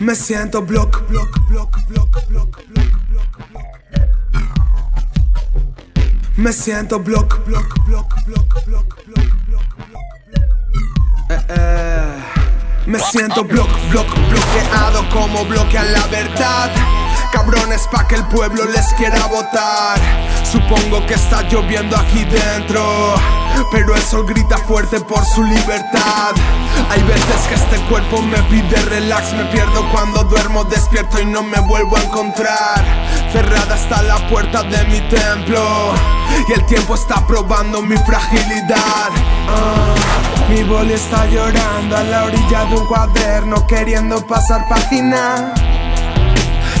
Me siento block, block, block, block, block, block, block, block. Me siento block, block, block, block, block, block, block, block. Eh, eh. Me siento block, block, bloqueado como bloquean la verdad. Cabrones pa' que el pueblo les quiera votar. Supongo que está lloviendo aquí dentro. Pero el sol grita fuerte por su libertad. Hay veces que este cuerpo me pide relax. Me pierdo cuando duermo, despierto y no me vuelvo a encontrar. Cerrada está la puerta de mi templo. Y el tiempo está probando mi fragilidad. Ah, mi boli está llorando a la orilla de un cuaderno, queriendo pasar página.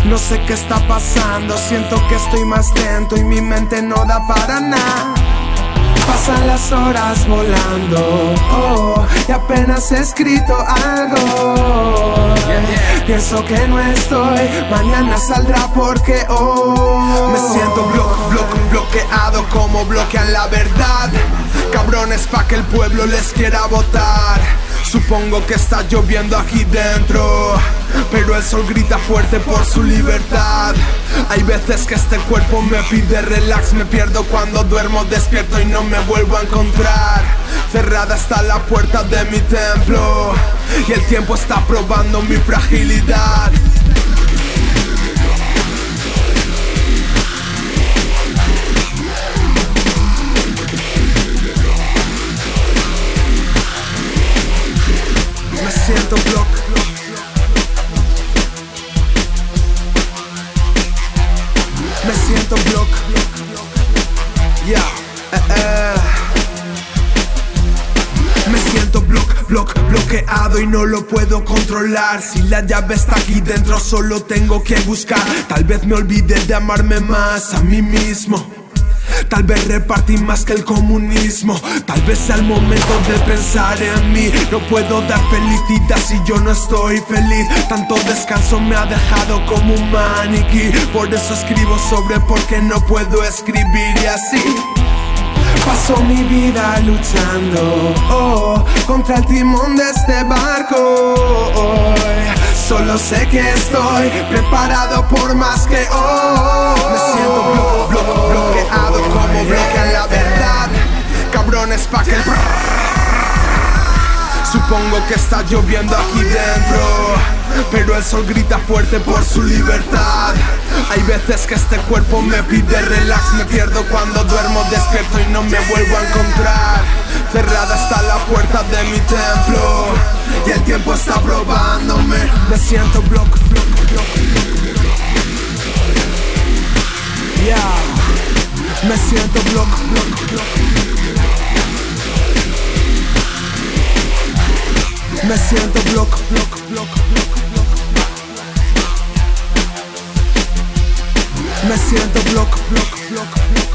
No sé qué está pasando, siento que estoy más lento y mi mente no da para nada. Pasan las horas volando, oh, y apenas he escrito algo. Pienso que no estoy, mañana saldrá porque oh. Me siento blo blo bloqueado como bloquean la verdad. Cabrones pa' que el pueblo les quiera votar. Supongo que está lloviendo aquí dentro, pero el sol grita fuerte por su libertad. Hay veces que este cuerpo me pide relax, me pierdo cuando duermo, despierto y no me vuelvo a encontrar. Cerrada está la puerta de mi templo y el tiempo está probando mi fragilidad. Me siento block. Ya. eh, eh. Me siento block, block, bloqueado y no lo puedo controlar. Si la llave está aquí dentro, solo tengo que buscar. Tal vez me olvide de amarme más a mí mismo. Tal vez repartí más que el comunismo. Tal vez el momento de pensar en mí. No puedo dar felicidad si yo no estoy feliz. Tanto descanso me ha dejado como un maniquí. Por eso escribo sobre por qué no puedo escribir y así. Paso mi vida luchando oh, contra el timón de este barco. oh. Solo sé que estoy preparado por más que hoy. Me siento blo- blo- Que el Supongo que está lloviendo aquí dentro, pero el sol grita fuerte por su libertad. Hay veces que este cuerpo me pide relax, me pierdo cuando duermo, despierto y no me vuelvo a encontrar. Cerrada está la puerta de mi templo y el tiempo está probándome. Me siento block, block, block. Yeah. Me siento block, block, block. Me siento block, block, block, block, block. Me siento block, block, block, block.